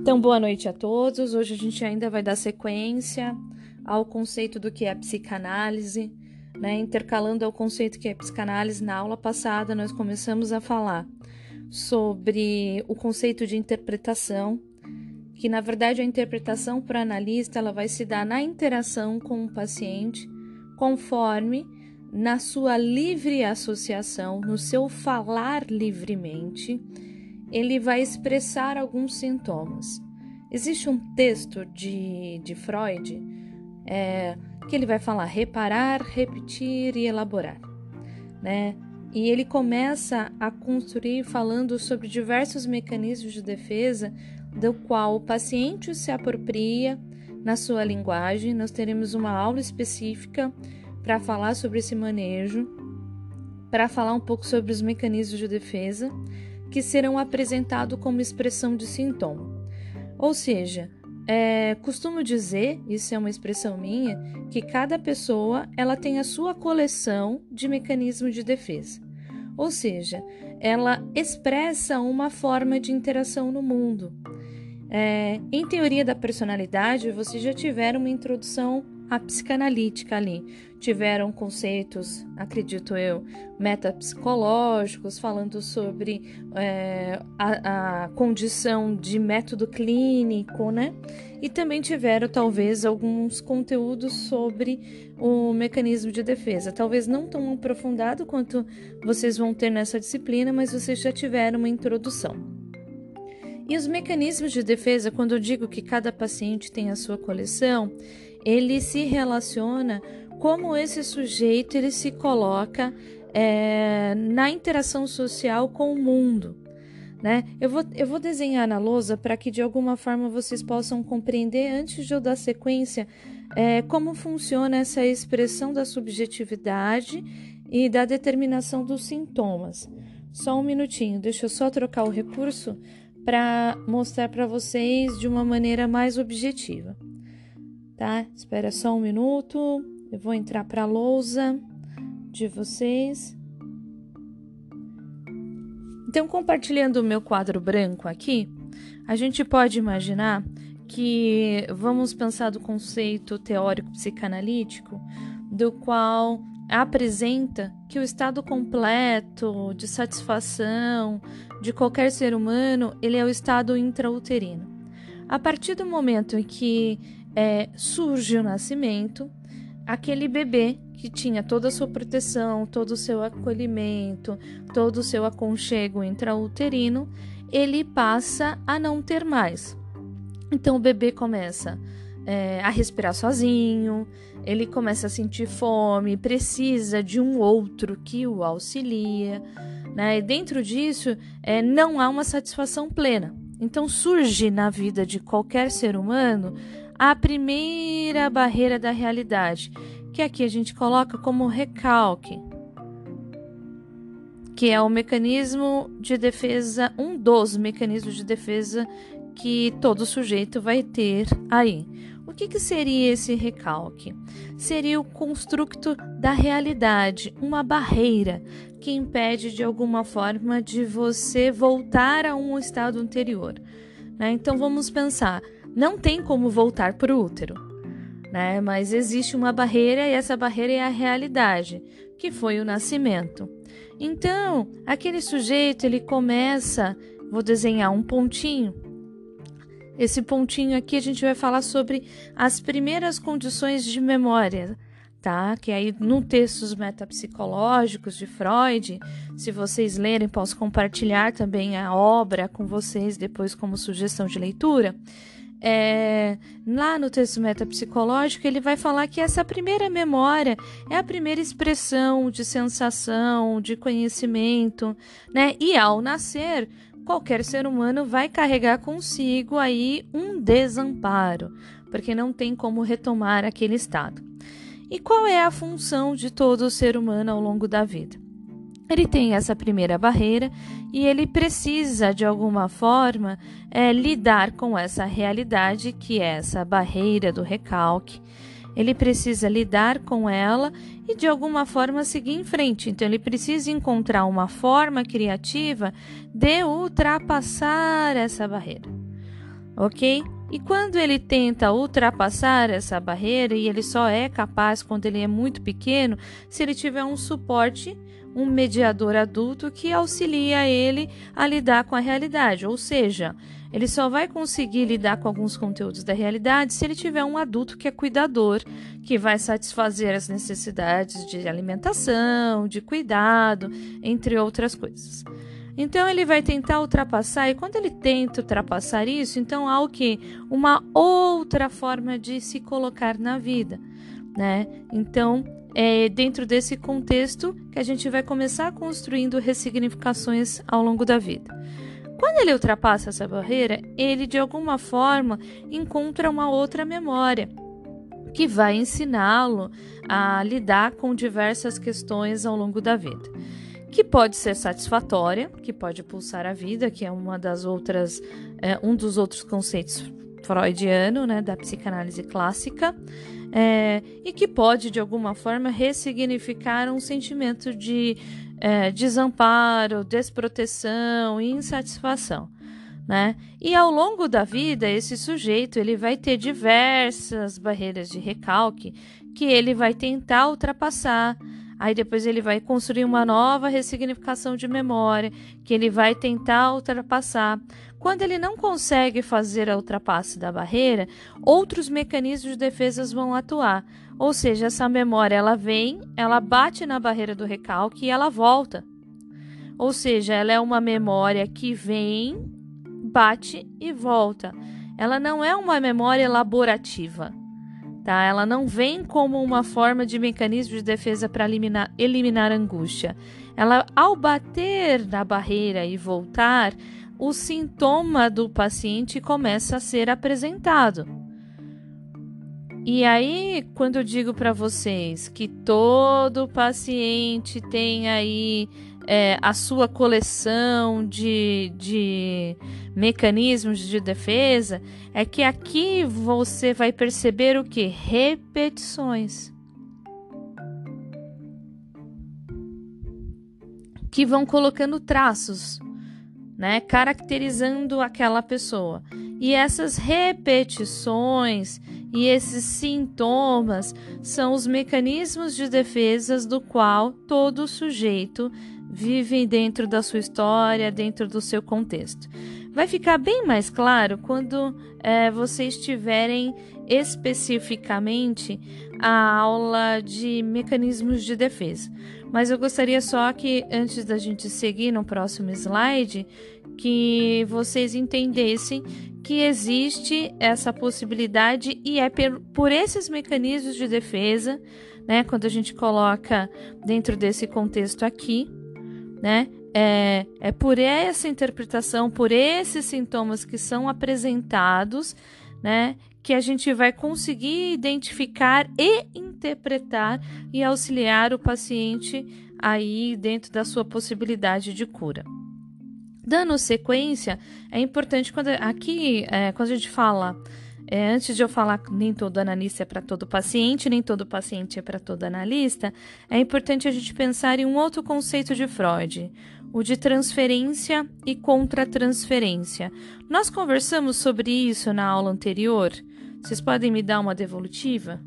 Então, boa noite a todos. Hoje a gente ainda vai dar sequência ao conceito do que é psicanálise, né? Intercalando ao conceito que é psicanálise. Na aula passada, nós começamos a falar sobre o conceito de interpretação, que na verdade a interpretação para analista ela vai se dar na interação com o paciente, conforme na sua livre associação, no seu falar livremente, ele vai expressar alguns sintomas. Existe um texto de, de Freud é, que ele vai falar reparar, repetir e elaborar, né? E ele começa a construir falando sobre diversos mecanismos de defesa do qual o paciente se apropria na sua linguagem. Nós teremos uma aula específica para falar sobre esse manejo, para falar um pouco sobre os mecanismos de defesa que serão apresentados como expressão de sintoma. Ou seja, é, costumo dizer, isso é uma expressão minha, que cada pessoa ela tem a sua coleção de mecanismos de defesa. Ou seja, ela expressa uma forma de interação no mundo. É, em teoria da personalidade, vocês já tiveram uma introdução a psicanalítica ali. Tiveram conceitos, acredito eu, metapsicológicos, falando sobre é, a, a condição de método clínico, né? E também tiveram, talvez, alguns conteúdos sobre o mecanismo de defesa. Talvez não tão aprofundado quanto vocês vão ter nessa disciplina, mas vocês já tiveram uma introdução. E os mecanismos de defesa, quando eu digo que cada paciente tem a sua coleção, ele se relaciona como esse sujeito ele se coloca é, na interação social com o mundo. Né? Eu, vou, eu vou desenhar na lousa para que de alguma forma vocês possam compreender, antes de eu dar sequência, é, como funciona essa expressão da subjetividade e da determinação dos sintomas. Só um minutinho, deixa eu só trocar o recurso para mostrar para vocês de uma maneira mais objetiva tá? Espera só um minuto. Eu vou entrar para a lousa de vocês. Então, compartilhando o meu quadro branco aqui, a gente pode imaginar que vamos pensar do conceito teórico psicanalítico, do qual apresenta que o estado completo de satisfação de qualquer ser humano, ele é o estado intrauterino. A partir do momento em que é, surge o nascimento, aquele bebê que tinha toda a sua proteção, todo o seu acolhimento, todo o seu aconchego intrauterino, ele passa a não ter mais. Então o bebê começa é, a respirar sozinho, ele começa a sentir fome, precisa de um outro que o auxilia, né? E dentro disso é, não há uma satisfação plena. Então surge na vida de qualquer ser humano a primeira barreira da realidade, que aqui a gente coloca como recalque, que é o mecanismo de defesa, um dos mecanismos de defesa que todo sujeito vai ter aí. O que, que seria esse recalque? Seria o construto da realidade, uma barreira que impede de alguma forma de você voltar a um estado anterior. Né? Então vamos pensar não tem como voltar para o útero, né? Mas existe uma barreira e essa barreira é a realidade, que foi o nascimento. Então, aquele sujeito ele começa, vou desenhar um pontinho. Esse pontinho aqui a gente vai falar sobre as primeiras condições de memória, tá? Que aí no textos metapsicológicos de Freud, se vocês lerem, posso compartilhar também a obra com vocês depois como sugestão de leitura é, lá no texto metapsicológico, ele vai falar que essa primeira memória é a primeira expressão de sensação, de conhecimento, né? E ao nascer, qualquer ser humano vai carregar consigo aí um desamparo, porque não tem como retomar aquele estado. E qual é a função de todo ser humano ao longo da vida? ele tem essa primeira barreira e ele precisa, de alguma forma, é, lidar com essa realidade que é essa barreira do recalque. Ele precisa lidar com ela e, de alguma forma, seguir em frente. Então, ele precisa encontrar uma forma criativa de ultrapassar essa barreira. ok? E quando ele tenta ultrapassar essa barreira, e ele só é capaz quando ele é muito pequeno, se ele tiver um suporte, um mediador adulto que auxilia ele a lidar com a realidade, ou seja, ele só vai conseguir lidar com alguns conteúdos da realidade se ele tiver um adulto que é cuidador, que vai satisfazer as necessidades de alimentação, de cuidado, entre outras coisas. Então ele vai tentar ultrapassar, e quando ele tenta ultrapassar isso, então há o que? Uma outra forma de se colocar na vida, né? Então é dentro desse contexto que a gente vai começar construindo ressignificações ao longo da vida. Quando ele ultrapassa essa barreira, ele de alguma forma encontra uma outra memória que vai ensiná-lo a lidar com diversas questões ao longo da vida que pode ser satisfatória, que pode pulsar a vida, que é uma das outras, é, um dos outros conceitos freudiano, né, da psicanálise clássica, é, e que pode de alguma forma ressignificar um sentimento de é, desamparo, desproteção e insatisfação. Né? E ao longo da vida, esse sujeito ele vai ter diversas barreiras de recalque que ele vai tentar ultrapassar Aí depois ele vai construir uma nova ressignificação de memória que ele vai tentar ultrapassar. Quando ele não consegue fazer a ultrapasse da barreira, outros mecanismos de defesa vão atuar. Ou seja, essa memória ela vem, ela bate na barreira do recalque e ela volta. Ou seja, ela é uma memória que vem, bate e volta. Ela não é uma memória elaborativa tá? Ela não vem como uma forma de mecanismo de defesa para eliminar, eliminar angústia. Ela, ao bater na barreira e voltar, o sintoma do paciente começa a ser apresentado. E aí, quando eu digo para vocês que todo paciente tem aí é, a sua coleção de, de mecanismos de defesa, é que aqui você vai perceber o que? Repetições. Que vão colocando traços, né, caracterizando aquela pessoa. E essas repetições e esses sintomas são os mecanismos de defesa do qual todo sujeito vive dentro da sua história, dentro do seu contexto. Vai ficar bem mais claro quando é, vocês tiverem especificamente a aula de mecanismos de defesa. Mas eu gostaria só que, antes da gente seguir no próximo slide, que vocês entendessem que existe essa possibilidade e é por esses mecanismos de defesa, né, quando a gente coloca dentro desse contexto aqui, né, é, é por essa interpretação, por esses sintomas que são apresentados, né, que a gente vai conseguir identificar e interpretar e auxiliar o paciente aí dentro da sua possibilidade de cura. Dando sequência, é importante quando aqui, é, quando a gente fala, é, antes de eu falar nem todo analista é para todo paciente, nem todo paciente é para todo analista, é importante a gente pensar em um outro conceito de Freud, o de transferência e contra-transferência. Nós conversamos sobre isso na aula anterior. Vocês podem me dar uma devolutiva?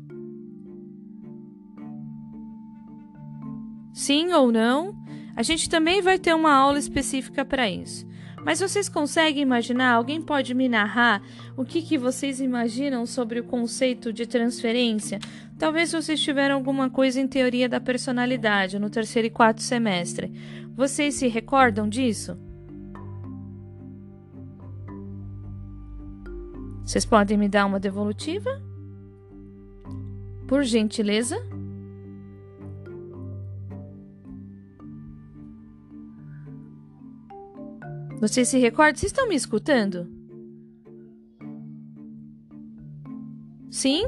Sim ou não? A gente também vai ter uma aula específica para isso. Mas vocês conseguem imaginar? Alguém pode me narrar o que, que vocês imaginam sobre o conceito de transferência? Talvez vocês tiveram alguma coisa em teoria da personalidade no terceiro e quarto semestre. Vocês se recordam disso? Vocês podem me dar uma devolutiva? Por gentileza? Vocês se recordam? Vocês estão me escutando? Sim?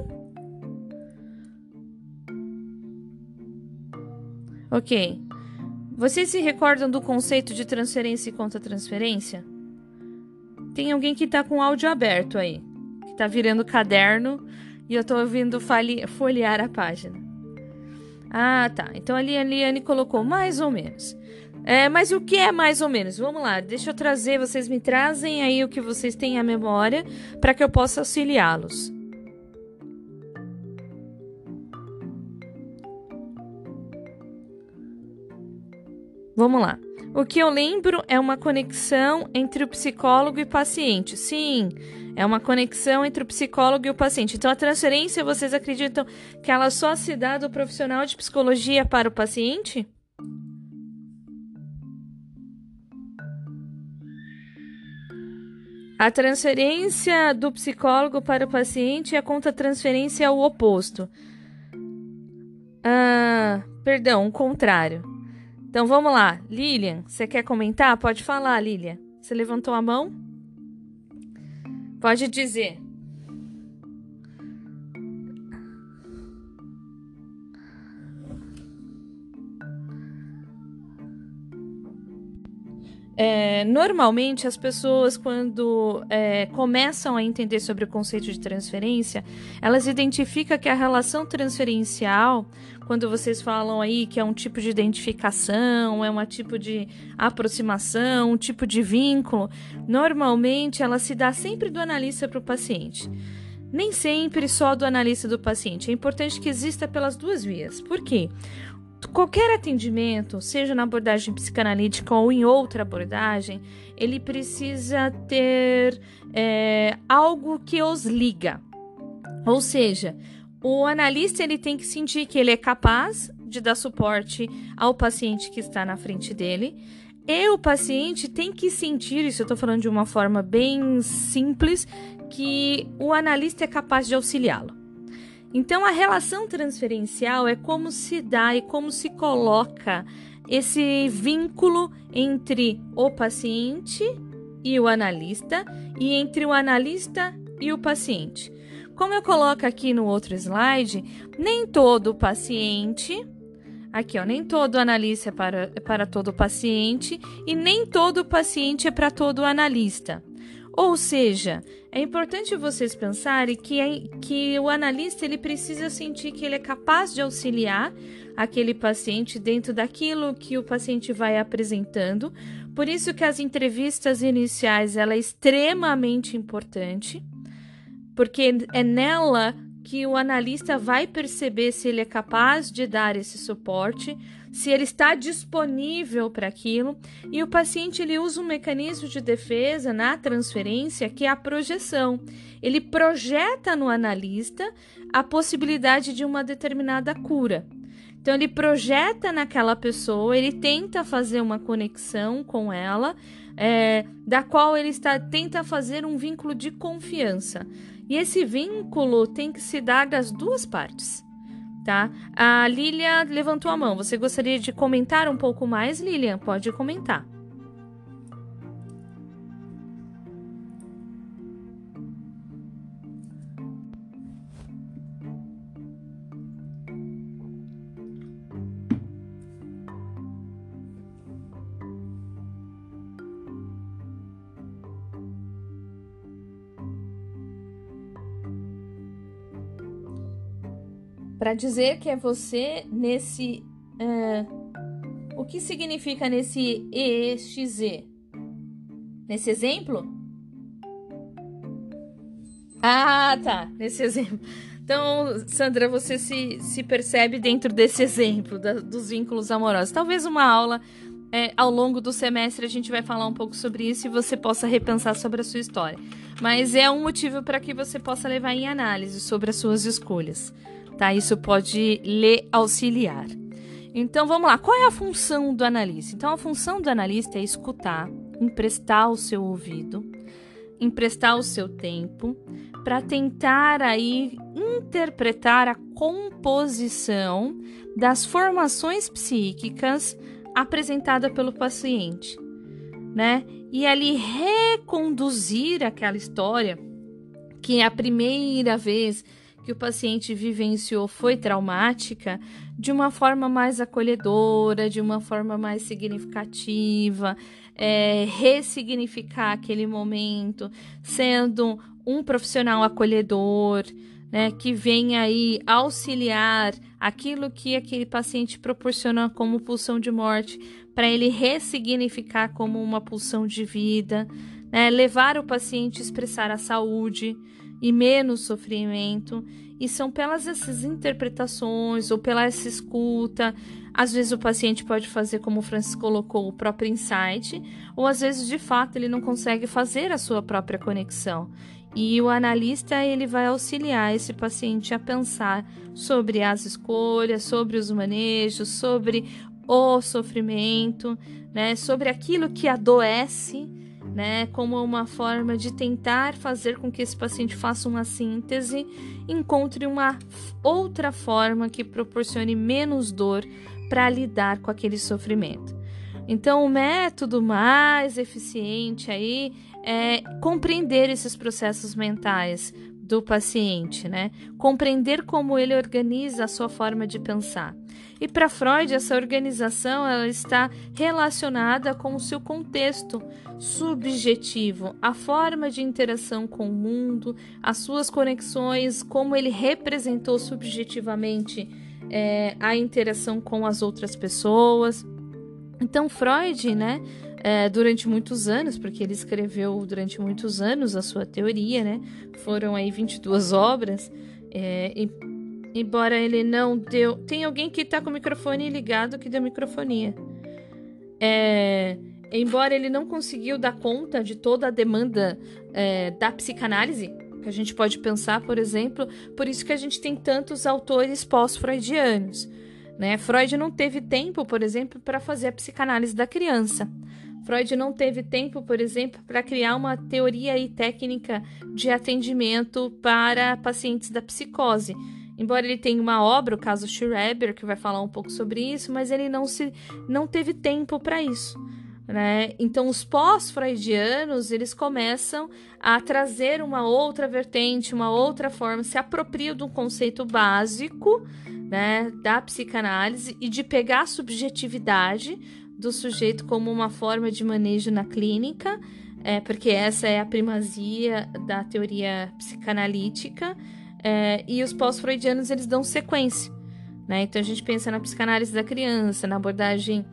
Ok. Vocês se recordam do conceito de transferência e contra-transferência? Tem alguém que está com o áudio aberto aí, que está virando caderno e eu estou ouvindo folhear a página. Ah, tá. Então a Liane colocou mais ou menos. É, mas o que é mais ou menos? Vamos lá, deixa eu trazer, vocês me trazem aí o que vocês têm à memória para que eu possa auxiliá-los. Vamos lá. O que eu lembro é uma conexão entre o psicólogo e o paciente. Sim, é uma conexão entre o psicólogo e o paciente. Então, a transferência, vocês acreditam que ela só se dá do profissional de psicologia para o paciente? A transferência do psicólogo para o paciente é contra a transferência ao oposto. Ah, perdão, o contrário. Então vamos lá. Lilian, você quer comentar? Pode falar, Lilian. Você levantou a mão? Pode dizer. É, normalmente, as pessoas, quando é, começam a entender sobre o conceito de transferência, elas identificam que a relação transferencial, quando vocês falam aí que é um tipo de identificação, é um tipo de aproximação, um tipo de vínculo, normalmente ela se dá sempre do analista para o paciente. Nem sempre só do analista do paciente. É importante que exista pelas duas vias. Por quê? Qualquer atendimento, seja na abordagem psicanalítica ou em outra abordagem, ele precisa ter é, algo que os liga. Ou seja, o analista ele tem que sentir que ele é capaz de dar suporte ao paciente que está na frente dele. E o paciente tem que sentir, isso eu estou falando de uma forma bem simples, que o analista é capaz de auxiliá-lo. Então, a relação transferencial é como se dá e como se coloca esse vínculo entre o paciente e o analista e entre o analista e o paciente. Como eu coloco aqui no outro slide, nem todo paciente, aqui ó, nem todo analista é para, é para todo paciente e nem todo paciente é para todo analista. Ou seja, é importante vocês pensarem que, é, que o analista ele precisa sentir que ele é capaz de auxiliar aquele paciente dentro daquilo que o paciente vai apresentando. Por isso que as entrevistas iniciais ela é extremamente importante, porque é nela que o analista vai perceber se ele é capaz de dar esse suporte, se ele está disponível para aquilo, e o paciente ele usa um mecanismo de defesa na transferência que é a projeção. Ele projeta no analista a possibilidade de uma determinada cura. Então ele projeta naquela pessoa, ele tenta fazer uma conexão com ela, é, da qual ele está tenta fazer um vínculo de confiança. E esse vínculo tem que se dar das duas partes, tá? A Lilia levantou a mão. Você gostaria de comentar um pouco mais, Lilian? Pode comentar. Para dizer que é você nesse. É, o que significa nesse EXZ? Nesse exemplo? Ah, tá. Nesse exemplo. Então, Sandra, você se, se percebe dentro desse exemplo da, dos vínculos amorosos. Talvez uma aula é, ao longo do semestre a gente vai falar um pouco sobre isso e você possa repensar sobre a sua história. Mas é um motivo para que você possa levar em análise sobre as suas escolhas tá? Isso pode lhe auxiliar. Então vamos lá, qual é a função do analista? Então a função do analista é escutar, emprestar o seu ouvido, emprestar o seu tempo para tentar aí interpretar a composição das formações psíquicas apresentada pelo paciente, né? E ali reconduzir aquela história que é a primeira vez que o paciente vivenciou foi traumática de uma forma mais acolhedora, de uma forma mais significativa, é, ressignificar aquele momento, sendo um profissional acolhedor, né, que vem aí auxiliar aquilo que aquele paciente proporciona como pulsão de morte, para ele ressignificar como uma pulsão de vida, né, levar o paciente a expressar a saúde e menos sofrimento. E são pelas essas interpretações ou pela essa escuta. Às vezes o paciente pode fazer, como o Francis colocou, o próprio insight, ou às vezes de fato ele não consegue fazer a sua própria conexão. E o analista ele vai auxiliar esse paciente a pensar sobre as escolhas, sobre os manejos, sobre o sofrimento, né, sobre aquilo que adoece, né, como uma forma de tentar fazer com que esse paciente faça uma síntese, encontre uma outra forma que proporcione menos dor para lidar com aquele sofrimento. Então, o método mais eficiente aí é compreender esses processos mentais do paciente, né? Compreender como ele organiza a sua forma de pensar. E para Freud, essa organização ela está relacionada com o seu contexto subjetivo, a forma de interação com o mundo, as suas conexões, como ele representou subjetivamente é, a interação com as outras pessoas. Então, Freud, né, é, durante muitos anos, porque ele escreveu durante muitos anos a sua teoria, né, foram aí 22 obras, é, e, embora ele não deu. Tem alguém que está com o microfone ligado que deu microfonia. É, embora ele não conseguiu dar conta de toda a demanda é, da psicanálise, que a gente pode pensar, por exemplo, por isso que a gente tem tantos autores pós-freudianos. Né? Freud não teve tempo, por exemplo, para fazer a psicanálise da criança. Freud não teve tempo, por exemplo, para criar uma teoria e técnica de atendimento para pacientes da psicose. Embora ele tenha uma obra, o caso Schreber, que vai falar um pouco sobre isso, mas ele não se não teve tempo para isso. Né? Então, os pós-freudianos eles começam a trazer uma outra vertente, uma outra forma, se apropriam de um conceito básico né, da psicanálise e de pegar a subjetividade do sujeito como uma forma de manejo na clínica, é, porque essa é a primazia da teoria psicanalítica, é, e os pós-freudianos eles dão sequência. Né? Então a gente pensa na psicanálise da criança, na abordagem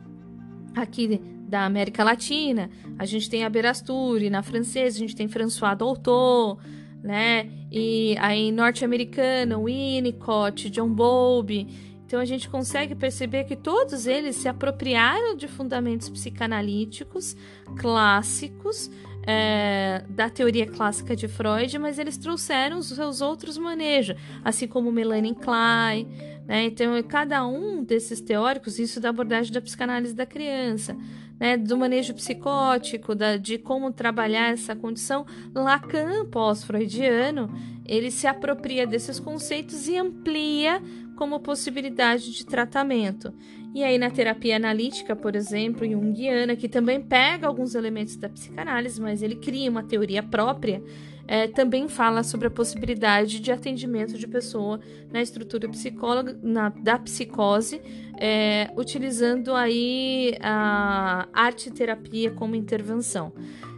aqui da América Latina, a gente tem a Berasturi, na francesa a gente tem François Dolto, né? E aí norte-americano, Winnicott, John Bowlby. Então a gente consegue perceber que todos eles se apropriaram de fundamentos psicanalíticos clássicos é, da teoria clássica de Freud, mas eles trouxeram os seus outros manejos, assim como Melanie Klein. Né? Então, cada um desses teóricos, isso da abordagem da psicanálise da criança, né, do manejo psicótico, da, de como trabalhar essa condição, Lacan, pós-freudiano, ele se apropria desses conceitos e amplia como possibilidade de tratamento. E aí, na terapia analítica, por exemplo, junguiana, que também pega alguns elementos da psicanálise, mas ele cria uma teoria própria, é, também fala sobre a possibilidade de atendimento de pessoa na estrutura psicóloga, na, da psicose, é, utilizando aí a arte terapia como intervenção.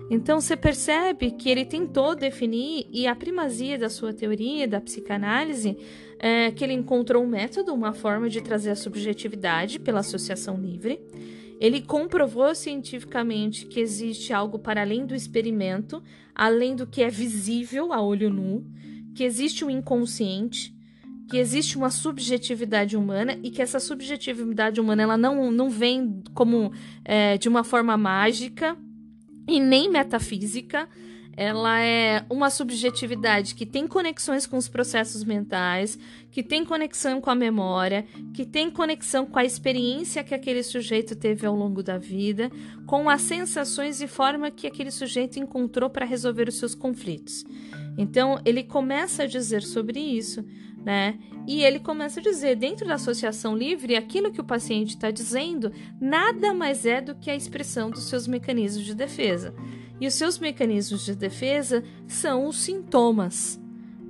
Então você percebe que ele tentou definir e a primazia da sua teoria da psicanálise é que ele encontrou um método, uma forma de trazer a subjetividade pela associação livre. Ele comprovou cientificamente que existe algo para além do experimento, além do que é visível a olho nu, que existe um inconsciente, que existe uma subjetividade humana e que essa subjetividade humana ela não, não vem como é, de uma forma mágica e nem metafísica. Ela é uma subjetividade que tem conexões com os processos mentais, que tem conexão com a memória, que tem conexão com a experiência que aquele sujeito teve ao longo da vida, com as sensações e forma que aquele sujeito encontrou para resolver os seus conflitos. Então, ele começa a dizer sobre isso, né? E ele começa a dizer, dentro da associação livre, aquilo que o paciente está dizendo nada mais é do que a expressão dos seus mecanismos de defesa. E os seus mecanismos de defesa são os sintomas.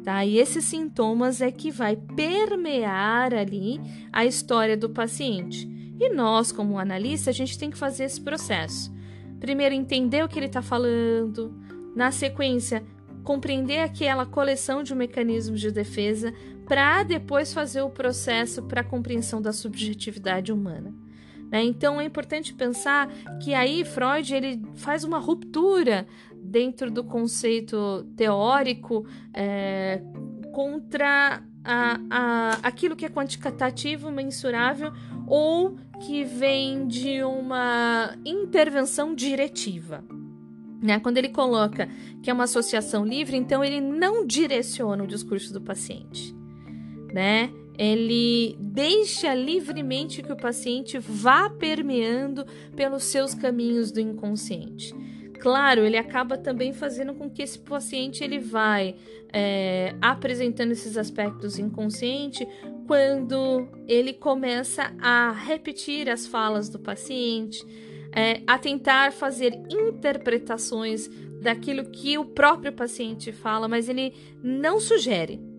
Tá? E esses sintomas é que vai permear ali a história do paciente. E nós, como analista, a gente tem que fazer esse processo. Primeiro, entender o que ele está falando. Na sequência, compreender aquela coleção de mecanismos de defesa para depois fazer o processo para a compreensão da subjetividade humana. Né? Então é importante pensar que aí Freud ele faz uma ruptura dentro do conceito teórico é, contra a, a, aquilo que é quantitativo, mensurável ou que vem de uma intervenção diretiva. Né? Quando ele coloca que é uma associação livre, então ele não direciona o discurso do paciente. Né? Ele deixa livremente que o paciente vá permeando pelos seus caminhos do inconsciente. Claro, ele acaba também fazendo com que esse paciente ele vai é, apresentando esses aspectos inconscientes quando ele começa a repetir as falas do paciente, é, a tentar fazer interpretações daquilo que o próprio paciente fala, mas ele não sugere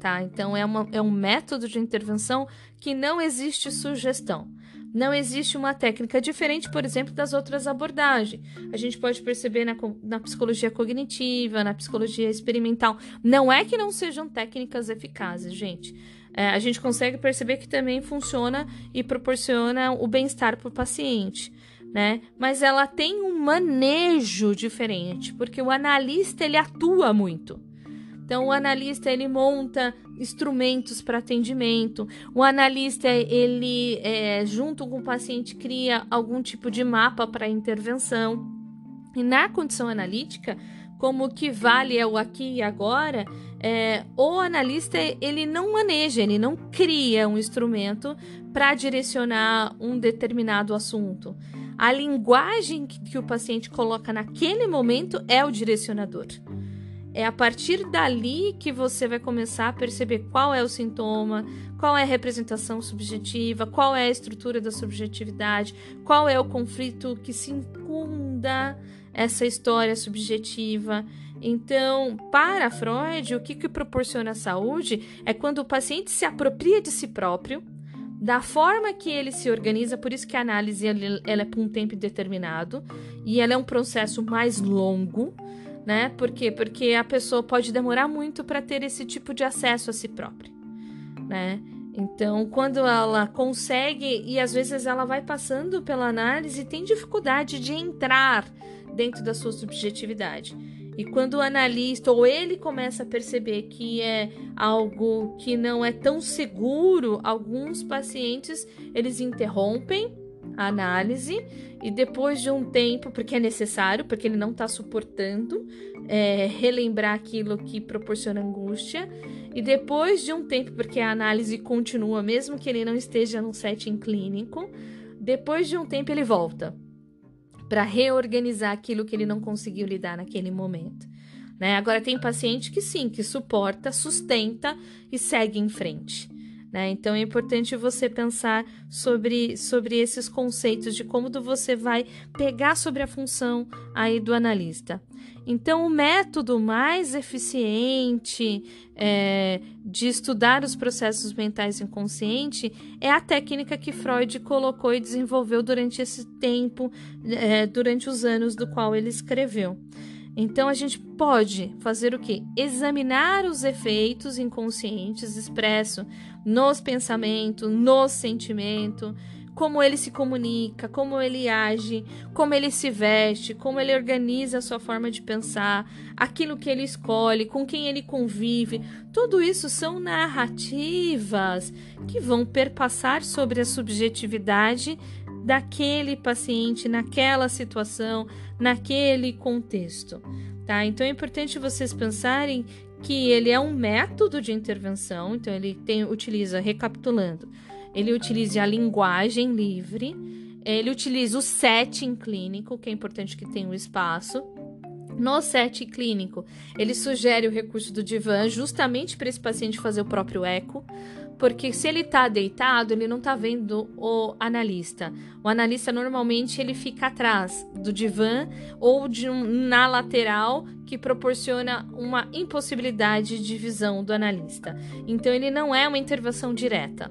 tá? Então é, uma, é um método de intervenção que não existe sugestão. Não existe uma técnica diferente, por exemplo, das outras abordagens. A gente pode perceber na, na psicologia cognitiva, na psicologia experimental. Não é que não sejam técnicas eficazes, gente. É, a gente consegue perceber que também funciona e proporciona o bem-estar para o paciente. Né? Mas ela tem um manejo diferente, porque o analista ele atua muito. Então, o analista ele monta instrumentos para atendimento. O analista ele, é, junto com o paciente, cria algum tipo de mapa para intervenção. E na condição analítica, como o que vale é o aqui e agora, é, o analista ele não maneja, ele não cria um instrumento para direcionar um determinado assunto. A linguagem que, que o paciente coloca naquele momento é o direcionador. É a partir dali que você vai começar a perceber qual é o sintoma, qual é a representação subjetiva, qual é a estrutura da subjetividade, qual é o conflito que circunda essa história subjetiva. Então, para Freud, o que, que proporciona a saúde é quando o paciente se apropria de si próprio, da forma que ele se organiza, por isso que a análise ela é por um tempo determinado e ela é um processo mais longo né? Por quê? Porque a pessoa pode demorar muito para ter esse tipo de acesso a si própria, né? Então, quando ela consegue, e às vezes ela vai passando pela análise, tem dificuldade de entrar dentro da sua subjetividade. E quando o analista ou ele começa a perceber que é algo que não é tão seguro, alguns pacientes eles interrompem a análise e depois de um tempo, porque é necessário, porque ele não está suportando é, relembrar aquilo que proporciona angústia, e depois de um tempo, porque a análise continua, mesmo que ele não esteja num setting clínico, depois de um tempo ele volta para reorganizar aquilo que ele não conseguiu lidar naquele momento. Né? Agora tem paciente que sim, que suporta, sustenta e segue em frente. Né? Então é importante você pensar sobre, sobre esses conceitos de como você vai pegar sobre a função aí do analista. Então, o método mais eficiente é, de estudar os processos mentais inconscientes é a técnica que Freud colocou e desenvolveu durante esse tempo, é, durante os anos do qual ele escreveu. Então a gente pode fazer o que? Examinar os efeitos inconscientes expressos nos pensamentos, no sentimento, como ele se comunica, como ele age, como ele se veste, como ele organiza a sua forma de pensar, aquilo que ele escolhe, com quem ele convive. Tudo isso são narrativas que vão perpassar sobre a subjetividade daquele paciente naquela situação, naquele contexto, tá? Então é importante vocês pensarem que ele é um método de intervenção, então ele tem, utiliza, recapitulando, ele utiliza a linguagem livre, ele utiliza o setting clínico, que é importante que tenha um espaço. No setting clínico, ele sugere o recurso do divã justamente para esse paciente fazer o próprio eco, porque se ele está deitado, ele não está vendo o analista. O analista normalmente ele fica atrás do divã ou de um, na lateral que proporciona uma impossibilidade de visão do analista. Então ele não é uma intervenção direta.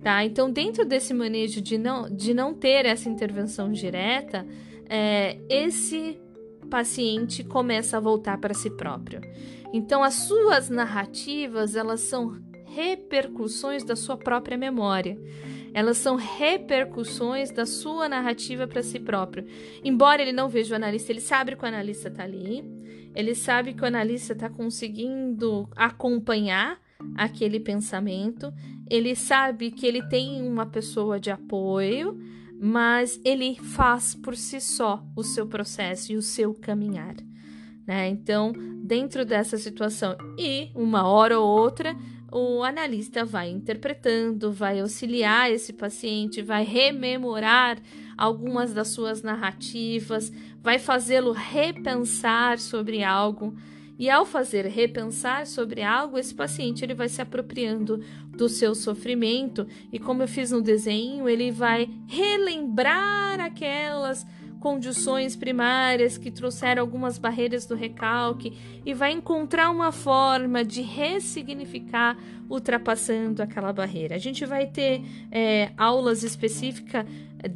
Tá? Então, dentro desse manejo de não, de não ter essa intervenção direta, é, esse paciente começa a voltar para si próprio. Então, as suas narrativas, elas são repercussões da sua própria memória. Elas são repercussões da sua narrativa para si próprio. Embora ele não veja o analista, ele sabe que o analista está ali, ele sabe que o analista está conseguindo acompanhar aquele pensamento, ele sabe que ele tem uma pessoa de apoio, mas ele faz por si só o seu processo e o seu caminhar. Né? Então, dentro dessa situação, e uma hora ou outra, o analista vai interpretando, vai auxiliar esse paciente, vai rememorar algumas das suas narrativas, vai fazê-lo repensar sobre algo. E ao fazer repensar sobre algo, esse paciente ele vai se apropriando do seu sofrimento e como eu fiz no desenho, ele vai relembrar aquelas condições primárias que trouxeram algumas barreiras do recalque e vai encontrar uma forma de ressignificar ultrapassando aquela barreira. A gente vai ter é, aulas específicas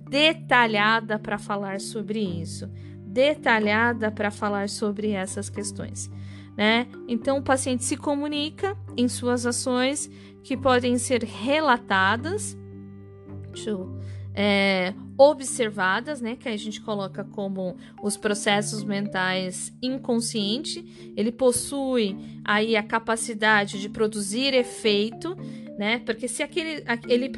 detalhada para falar sobre isso, detalhada para falar sobre essas questões. Né? Então, o paciente se comunica em suas ações que podem ser relatadas. Deixa eu é, observadas, né, que a gente coloca como os processos mentais inconsciente, ele possui aí a capacidade de produzir efeito, né? Porque se aquele ele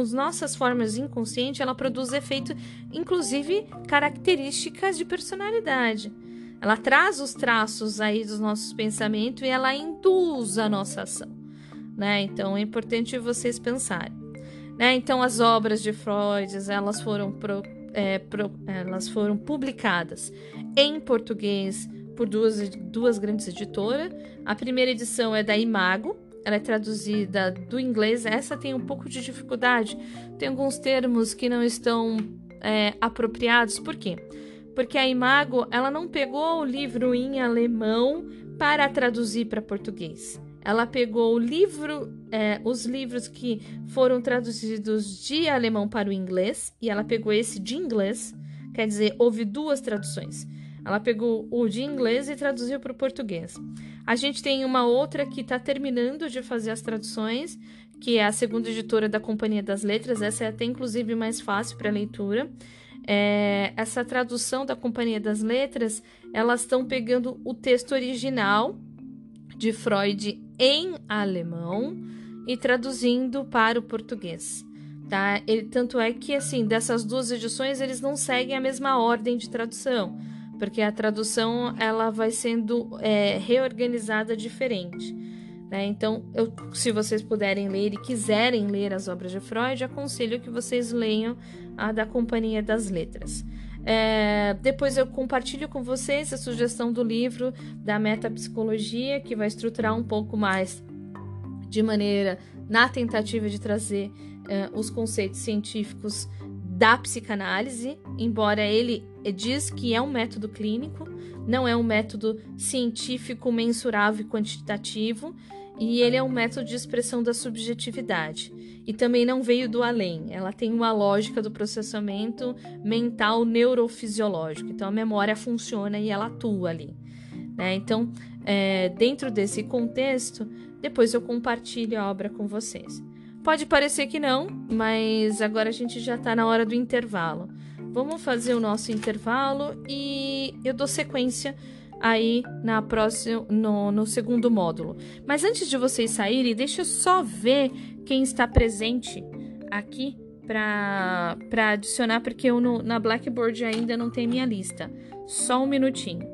as nossas formas inconscientes, ela produz efeito, inclusive características de personalidade. Ela traz os traços aí dos nossos pensamentos e ela induz a nossa ação, né? Então é importante vocês pensarem. Né? Então, as obras de Freud elas foram, pro, é, pro, elas foram publicadas em português por duas, duas grandes editoras. A primeira edição é da Imago, ela é traduzida do inglês. Essa tem um pouco de dificuldade, tem alguns termos que não estão é, apropriados. Por quê? Porque a Imago ela não pegou o livro em alemão para traduzir para português. Ela pegou o livro, é, os livros que foram traduzidos de alemão para o inglês, e ela pegou esse de inglês, quer dizer, houve duas traduções. Ela pegou o de inglês e traduziu para o português. A gente tem uma outra que está terminando de fazer as traduções, que é a segunda editora da Companhia das Letras. Essa é até inclusive mais fácil para leitura. É, essa tradução da Companhia das Letras, elas estão pegando o texto original de Freud em alemão e traduzindo para o português. Tá? Ele, tanto é que, assim, dessas duas edições, eles não seguem a mesma ordem de tradução, porque a tradução ela vai sendo é, reorganizada diferente. Né? Então, eu, se vocês puderem ler e quiserem ler as obras de Freud, aconselho que vocês leiam a da Companhia das Letras. É, depois eu compartilho com vocês a sugestão do livro da metapsicologia, que vai estruturar um pouco mais de maneira na tentativa de trazer é, os conceitos científicos da psicanálise, embora ele diz que é um método clínico, não é um método científico mensurável e quantitativo, e ele é um método de expressão da subjetividade. E também não veio do além, ela tem uma lógica do processamento mental neurofisiológico. Então a memória funciona e ela atua ali. Né? Então, é, dentro desse contexto, depois eu compartilho a obra com vocês. Pode parecer que não, mas agora a gente já está na hora do intervalo. Vamos fazer o nosso intervalo e eu dou sequência aí na próxima, no, no segundo módulo. Mas antes de vocês saírem, deixa eu só ver quem está presente aqui para adicionar, porque eu no, na Blackboard ainda não tem minha lista. Só um minutinho.